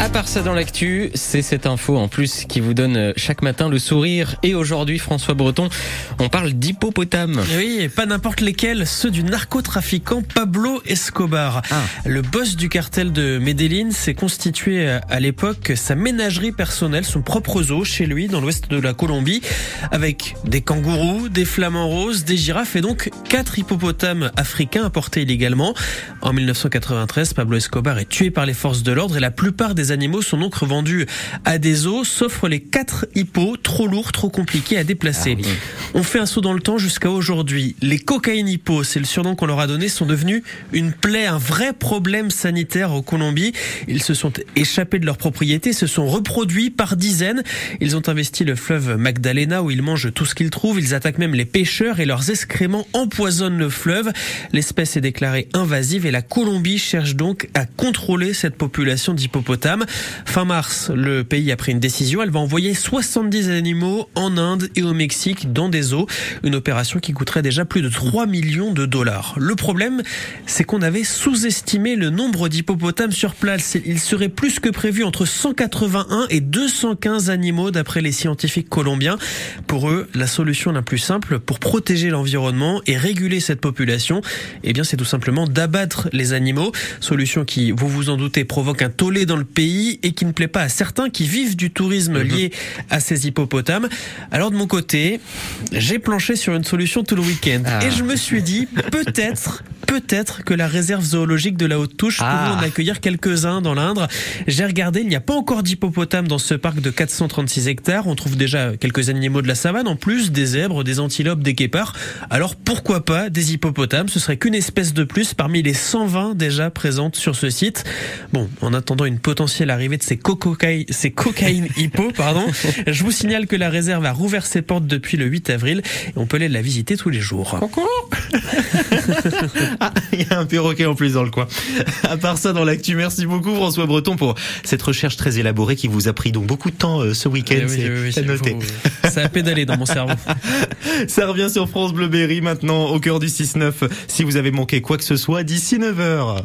À part ça dans l'actu, c'est cette info en plus qui vous donne euh, chaque matin le sourire. Et aujourd'hui, François Breton, on parle d'hippopotame. Oui, et pas n'importe lesquels, ceux du narcotrafiquant Pablo Escobar. Ah. Le boss du cartel de Medellín s'est constitué euh, à l'époque sa ménagerie personnelle, son propre zoo chez lui dans l'ouest de la Colombie, avec des kangourous, des flamants roses, des girafes et donc quatre hippopotames africains importés illégalement. En 1993, Pablo Escobar est tué par les forces de l'ordre et la plupart des animaux sont donc revendus à des zoos, sauf les quatre hippos trop lourds, trop compliqués à déplacer. Ah oui. On fait un saut dans le temps jusqu'à aujourd'hui. Les cocaïnes hippos, c'est le surnom qu'on leur a donné, sont devenus une plaie, un vrai problème sanitaire au Colombie. Ils se sont échappés de leur propriété, se sont reproduits par dizaines. Ils ont investi le fleuve Magdalena où ils mangent tout ce qu'ils trouvent. Ils attaquent même les pêcheurs et leurs excréments empoisonnent le fleuve. L'espèce est déclarée invasive et la Colombie cherche donc à contrôler cette population d'hippopotames. Fin mars, le pays a pris une décision. Elle va envoyer 70 animaux en Inde et au Mexique dans des zoos. Une opération qui coûterait déjà plus de 3 millions de dollars. Le problème, c'est qu'on avait sous-estimé le nombre d'hippopotames sur place. Il serait plus que prévu entre 181 et 215 animaux d'après les scientifiques colombiens. Pour eux, la solution la plus simple pour protéger l'environnement et réguler cette population, eh bien, c'est tout simplement d'abattre les animaux. Solution qui, vous vous en doutez, provoque un tollé dans le pays et qui ne plaît pas à certains qui vivent du tourisme lié à ces hippopotames. Alors de mon côté, j'ai planché sur une solution tout le week-end Ah. et je me suis dit peut-être peut-être que la réserve zoologique de la Haute-Touche Ah. pourrait en accueillir quelques-uns dans l'Indre. J'ai regardé, il n'y a pas encore d'hippopotames dans ce parc de 436 hectares. On trouve déjà quelques animaux de la savane, en plus des zèbres, des antilopes, des guépards. Alors pourquoi pas des hippopotames? Ce serait qu'une espèce de plus parmi les 120 déjà présentes sur ce site. Bon, en attendant une potentielle arrivée de ces, cococaï- ces cocaïnes hippo, pardon, je vous signale que la réserve a rouvert ses portes depuis le 8 avril et on peut aller la visiter tous les jours. Ah, il y a un perroquet en plus dans le coin. À part ça, dans l'actu, merci beaucoup François Breton pour cette recherche très élaborée qui vous a pris donc beaucoup de temps euh, ce week-end. Eh oui, c'est oui, oui, c'est noté. faut- Ça a pédalé dans mon cerveau. Ça revient sur France Bleu Berry maintenant au cœur du 6-9. Si vous avez manqué quoi que ce soit d'ici 9h.